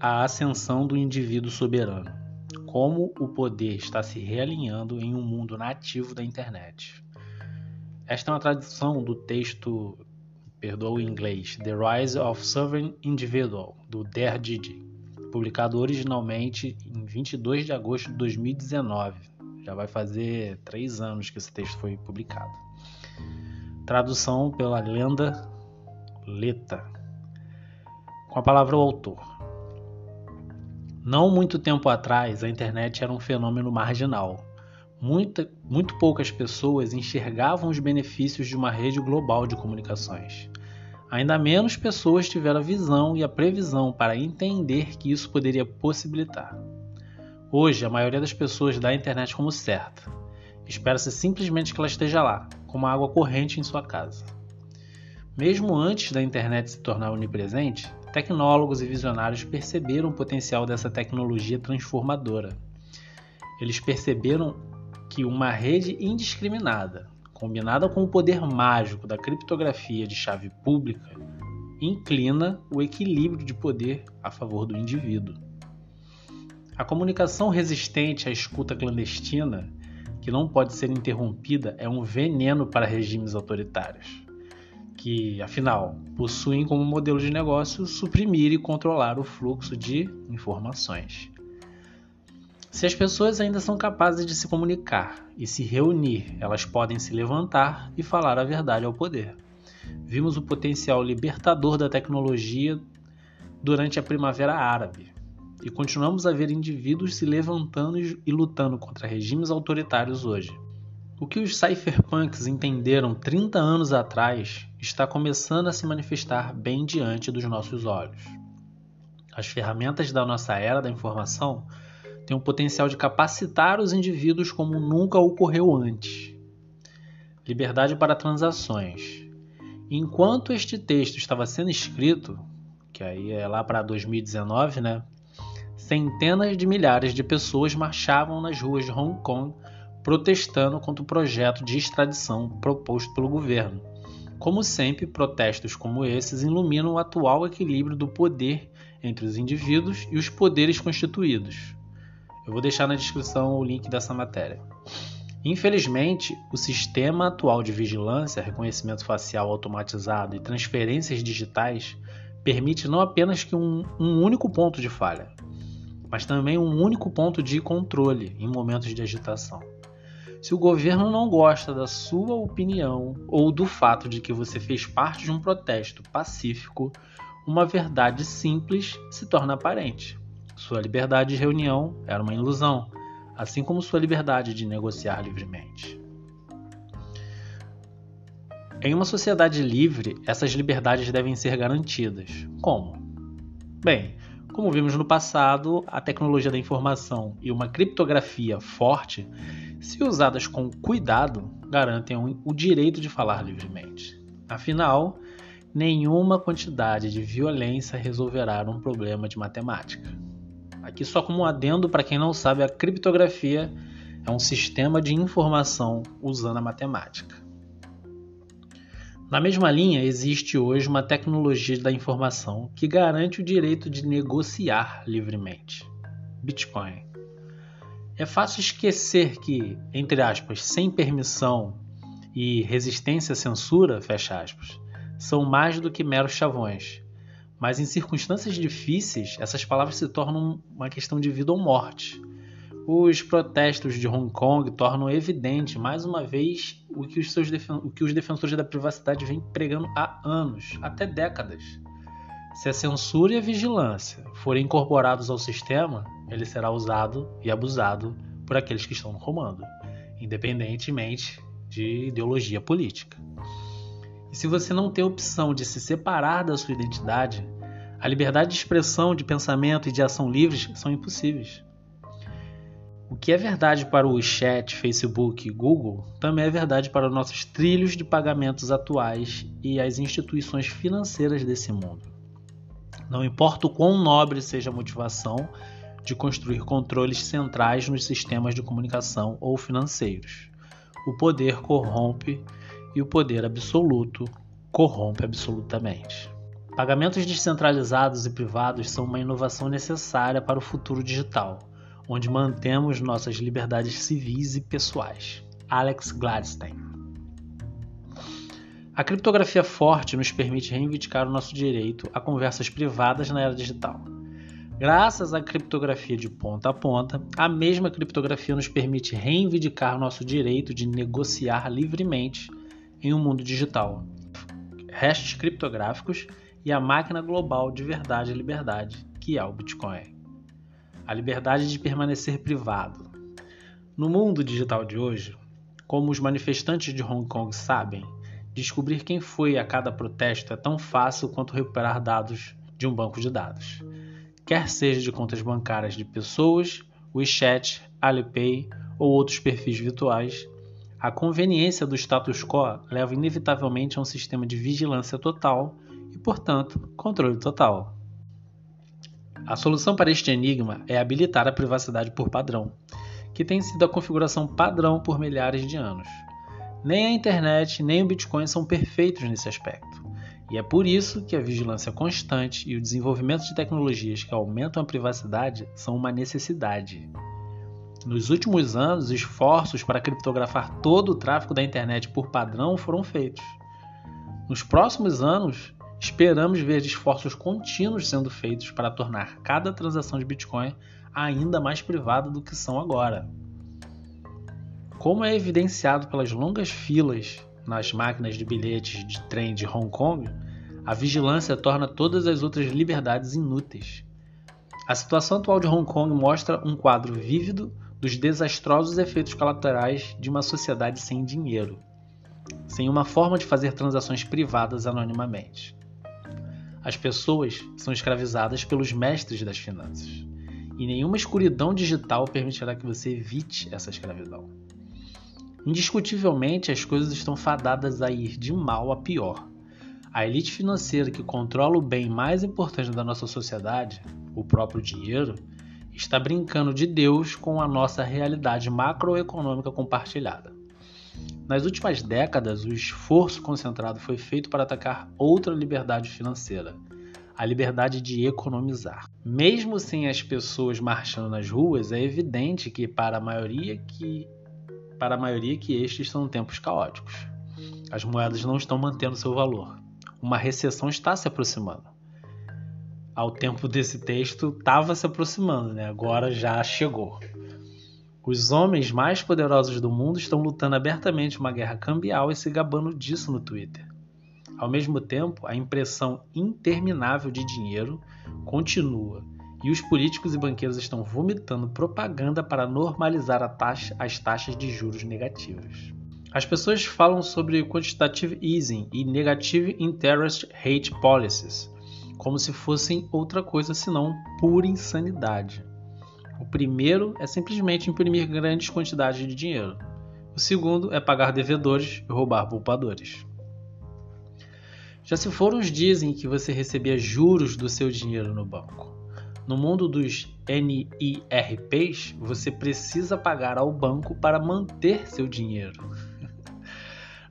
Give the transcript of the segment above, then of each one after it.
a ascensão do indivíduo soberano. Como o poder está se realinhando em um mundo nativo da internet. Esta é uma tradução do texto, perdoa o inglês, The Rise of Sovereign Individual, do Der Didi, publicado originalmente em 22 de agosto de 2019. Já vai fazer três anos que esse texto foi publicado. Tradução pela lenda Leta, com a palavra o autor. Não muito tempo atrás, a internet era um fenômeno marginal. Muita, muito poucas pessoas enxergavam os benefícios de uma rede global de comunicações. Ainda menos pessoas tiveram a visão e a previsão para entender que isso poderia possibilitar. Hoje, a maioria das pessoas dá a internet como certa. Espera-se simplesmente que ela esteja lá, como água corrente em sua casa. Mesmo antes da internet se tornar onipresente, tecnólogos e visionários perceberam o potencial dessa tecnologia transformadora. Eles perceberam que uma rede indiscriminada, combinada com o poder mágico da criptografia de chave pública, inclina o equilíbrio de poder a favor do indivíduo. A comunicação resistente à escuta clandestina, que não pode ser interrompida, é um veneno para regimes autoritários que, afinal, possuem como modelo de negócio suprimir e controlar o fluxo de informações. Se as pessoas ainda são capazes de se comunicar e se reunir, elas podem se levantar e falar a verdade ao poder. Vimos o potencial libertador da tecnologia durante a Primavera Árabe e continuamos a ver indivíduos se levantando e lutando contra regimes autoritários hoje. O que os cypherpunks entenderam 30 anos atrás está começando a se manifestar bem diante dos nossos olhos. As ferramentas da nossa era da informação têm o potencial de capacitar os indivíduos como nunca ocorreu antes. Liberdade para transações. Enquanto este texto estava sendo escrito, que aí é lá para 2019, né? Centenas de milhares de pessoas marchavam nas ruas de Hong Kong protestando contra o projeto de extradição proposto pelo governo. Como sempre, protestos como esses iluminam o atual equilíbrio do poder entre os indivíduos e os poderes constituídos. Eu vou deixar na descrição o link dessa matéria. Infelizmente, o sistema atual de vigilância, reconhecimento facial automatizado e transferências digitais permite não apenas que um, um único ponto de falha, mas também um único ponto de controle em momentos de agitação. Se o governo não gosta da sua opinião ou do fato de que você fez parte de um protesto pacífico, uma verdade simples se torna aparente. Sua liberdade de reunião era uma ilusão, assim como sua liberdade de negociar livremente. Em uma sociedade livre, essas liberdades devem ser garantidas. Como? Bem, como vimos no passado, a tecnologia da informação e uma criptografia forte se usadas com cuidado, garantem o direito de falar livremente. Afinal, nenhuma quantidade de violência resolverá um problema de matemática. Aqui, só como um adendo para quem não sabe, a criptografia é um sistema de informação usando a matemática. Na mesma linha, existe hoje uma tecnologia da informação que garante o direito de negociar livremente: Bitcoin. É fácil esquecer que, entre aspas, sem permissão e resistência à censura, fecha aspas, são mais do que meros chavões. Mas em circunstâncias difíceis, essas palavras se tornam uma questão de vida ou morte. Os protestos de Hong Kong tornam evidente, mais uma vez, o que os, seus o que os defensores da privacidade vêm pregando há anos, até décadas. Se a censura e a vigilância forem incorporados ao sistema, ele será usado e abusado por aqueles que estão no comando, independentemente de ideologia política. E se você não tem opção de se separar da sua identidade, a liberdade de expressão, de pensamento e de ação livres são impossíveis. O que é verdade para o chat, Facebook e Google também é verdade para nossos trilhos de pagamentos atuais e as instituições financeiras desse mundo. Não importa o quão nobre seja a motivação de construir controles centrais nos sistemas de comunicação ou financeiros. O poder corrompe e o poder absoluto corrompe absolutamente. Pagamentos descentralizados e privados são uma inovação necessária para o futuro digital, onde mantemos nossas liberdades civis e pessoais. Alex Gladstein. A criptografia forte nos permite reivindicar o nosso direito a conversas privadas na era digital. Graças à criptografia de ponta a ponta, a mesma criptografia nos permite reivindicar nosso direito de negociar livremente em um mundo digital. Hashes criptográficos e a máquina global de verdade e liberdade, que é o Bitcoin. A liberdade de permanecer privado. No mundo digital de hoje, como os manifestantes de Hong Kong sabem, descobrir quem foi a cada protesto é tão fácil quanto recuperar dados de um banco de dados quer seja de contas bancárias de pessoas, WeChat, Alipay ou outros perfis virtuais, a conveniência do status quo leva inevitavelmente a um sistema de vigilância total e, portanto, controle total. A solução para este enigma é habilitar a privacidade por padrão, que tem sido a configuração padrão por milhares de anos. Nem a internet nem o Bitcoin são perfeitos nesse aspecto. E é por isso que a vigilância constante e o desenvolvimento de tecnologias que aumentam a privacidade são uma necessidade. Nos últimos anos, esforços para criptografar todo o tráfego da internet por padrão foram feitos. Nos próximos anos, esperamos ver esforços contínuos sendo feitos para tornar cada transação de Bitcoin ainda mais privada do que são agora. Como é evidenciado pelas longas filas nas máquinas de bilhetes de trem de Hong Kong, a vigilância torna todas as outras liberdades inúteis. A situação atual de Hong Kong mostra um quadro vívido dos desastrosos efeitos colaterais de uma sociedade sem dinheiro, sem uma forma de fazer transações privadas anonimamente. As pessoas são escravizadas pelos mestres das finanças, e nenhuma escuridão digital permitirá que você evite essa escravidão. Indiscutivelmente, as coisas estão fadadas a ir de mal a pior. A elite financeira que controla o bem mais importante da nossa sociedade, o próprio dinheiro, está brincando de Deus com a nossa realidade macroeconômica compartilhada. Nas últimas décadas, o esforço concentrado foi feito para atacar outra liberdade financeira, a liberdade de economizar. Mesmo sem as pessoas marchando nas ruas, é evidente que para a maioria que para a maioria que estes são tempos caóticos. As moedas não estão mantendo seu valor. Uma recessão está se aproximando. Ao tempo desse texto, estava se aproximando, né? agora já chegou. Os homens mais poderosos do mundo estão lutando abertamente uma guerra cambial e se gabando disso no Twitter. Ao mesmo tempo, a impressão interminável de dinheiro continua e os políticos e banqueiros estão vomitando propaganda para normalizar taxa, as taxas de juros negativas. As pessoas falam sobre quantitative easing e negative interest rate policies como se fossem outra coisa senão pura insanidade. O primeiro é simplesmente imprimir grandes quantidades de dinheiro. O segundo é pagar devedores e roubar poupadores. Já se foram os dias em que você recebia juros do seu dinheiro no banco. No mundo dos NIRPs, você precisa pagar ao banco para manter seu dinheiro.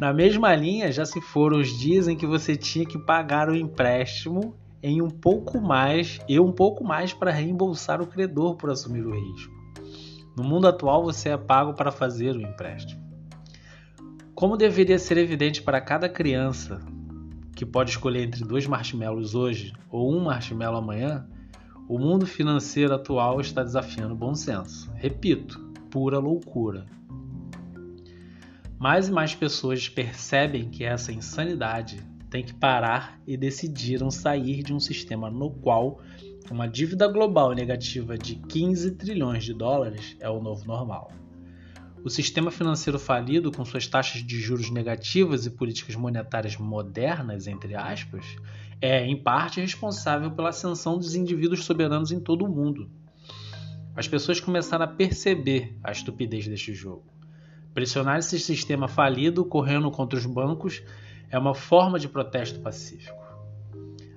Na mesma linha, já se foram os dias em que você tinha que pagar o empréstimo em um pouco mais e um pouco mais para reembolsar o credor por assumir o risco. No mundo atual, você é pago para fazer o empréstimo. Como deveria ser evidente para cada criança que pode escolher entre dois marshmallows hoje ou um marshmallow amanhã, o mundo financeiro atual está desafiando o bom senso. Repito, pura loucura. Mais e mais pessoas percebem que essa insanidade tem que parar e decidiram sair de um sistema no qual uma dívida global negativa de 15 trilhões de dólares é o novo normal. O sistema financeiro falido, com suas taxas de juros negativas e políticas monetárias modernas, entre aspas, é, em parte, responsável pela ascensão dos indivíduos soberanos em todo o mundo. As pessoas começaram a perceber a estupidez deste jogo. Pressionar esse sistema falido correndo contra os bancos é uma forma de protesto pacífico.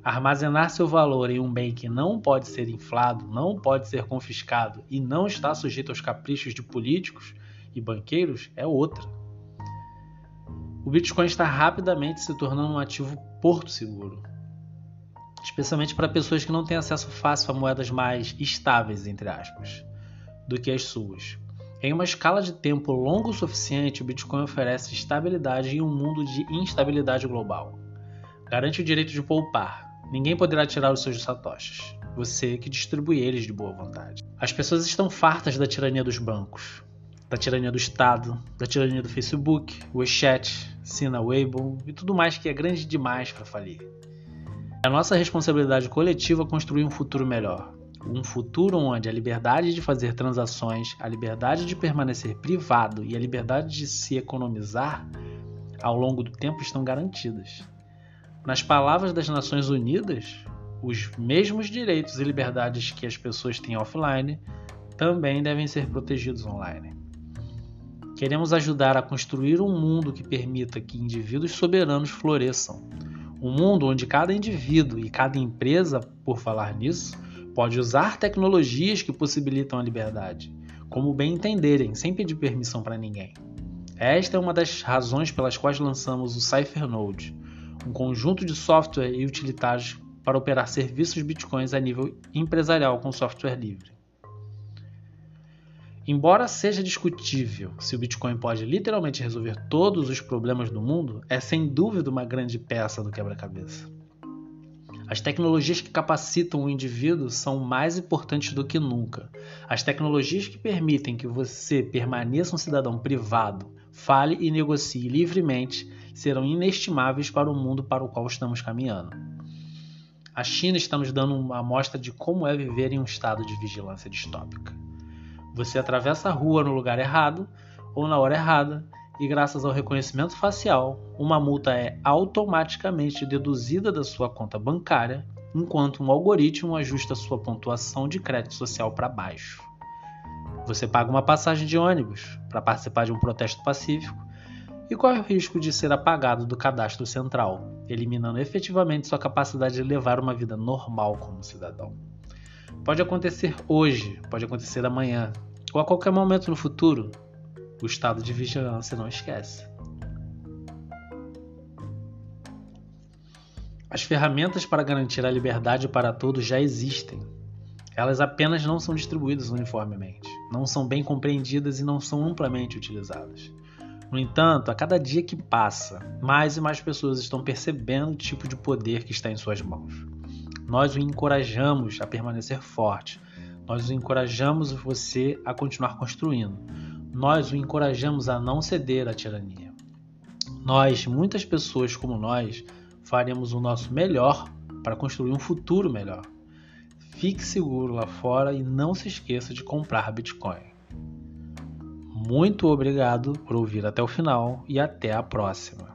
Armazenar seu valor em um bem que não pode ser inflado, não pode ser confiscado e não está sujeito aos caprichos de políticos e banqueiros é outra. O Bitcoin está rapidamente se tornando um ativo porto seguro, especialmente para pessoas que não têm acesso fácil a moedas mais estáveis, entre aspas, do que as suas. Em uma escala de tempo longo o suficiente, o Bitcoin oferece estabilidade em um mundo de instabilidade global. Garante o direito de poupar. Ninguém poderá tirar os seus satoshis. Você que distribui eles de boa vontade. As pessoas estão fartas da tirania dos bancos, da tirania do Estado, da tirania do Facebook, WeChat, Sina Weibo e tudo mais que é grande demais para falir. É nossa responsabilidade coletiva construir um futuro melhor, um futuro onde a liberdade de fazer transações, a liberdade de permanecer privado e a liberdade de se economizar ao longo do tempo estão garantidas. Nas palavras das Nações Unidas, os mesmos direitos e liberdades que as pessoas têm offline também devem ser protegidos online. Queremos ajudar a construir um mundo que permita que indivíduos soberanos floresçam. Um mundo onde cada indivíduo e cada empresa, por falar nisso, pode usar tecnologias que possibilitam a liberdade, como bem entenderem, sem pedir permissão para ninguém. Esta é uma das razões pelas quais lançamos o CypherNode, um conjunto de software e utilitários para operar serviços bitcoins a nível empresarial com software livre. Embora seja discutível se o Bitcoin pode literalmente resolver todos os problemas do mundo, é sem dúvida uma grande peça do quebra-cabeça. As tecnologias que capacitam o indivíduo são mais importantes do que nunca. As tecnologias que permitem que você permaneça um cidadão privado, fale e negocie livremente serão inestimáveis para o mundo para o qual estamos caminhando. A China está nos dando uma amostra de como é viver em um estado de vigilância distópica. Você atravessa a rua no lugar errado ou na hora errada e graças ao reconhecimento facial, uma multa é automaticamente deduzida da sua conta bancária, enquanto um algoritmo ajusta sua pontuação de crédito social para baixo. Você paga uma passagem de ônibus para participar de um protesto pacífico e corre o risco de ser apagado do cadastro central, eliminando efetivamente sua capacidade de levar uma vida normal como cidadão. Pode acontecer hoje, pode acontecer amanhã, ou a qualquer momento no futuro, o estado de vigilância não esquece. As ferramentas para garantir a liberdade para todos já existem. Elas apenas não são distribuídas uniformemente, não são bem compreendidas e não são amplamente utilizadas. No entanto, a cada dia que passa, mais e mais pessoas estão percebendo o tipo de poder que está em suas mãos. Nós o encorajamos a permanecer forte, nós o encorajamos você a continuar construindo, nós o encorajamos a não ceder à tirania. Nós, muitas pessoas como nós, faremos o nosso melhor para construir um futuro melhor. Fique seguro lá fora e não se esqueça de comprar Bitcoin. Muito obrigado por ouvir até o final e até a próxima.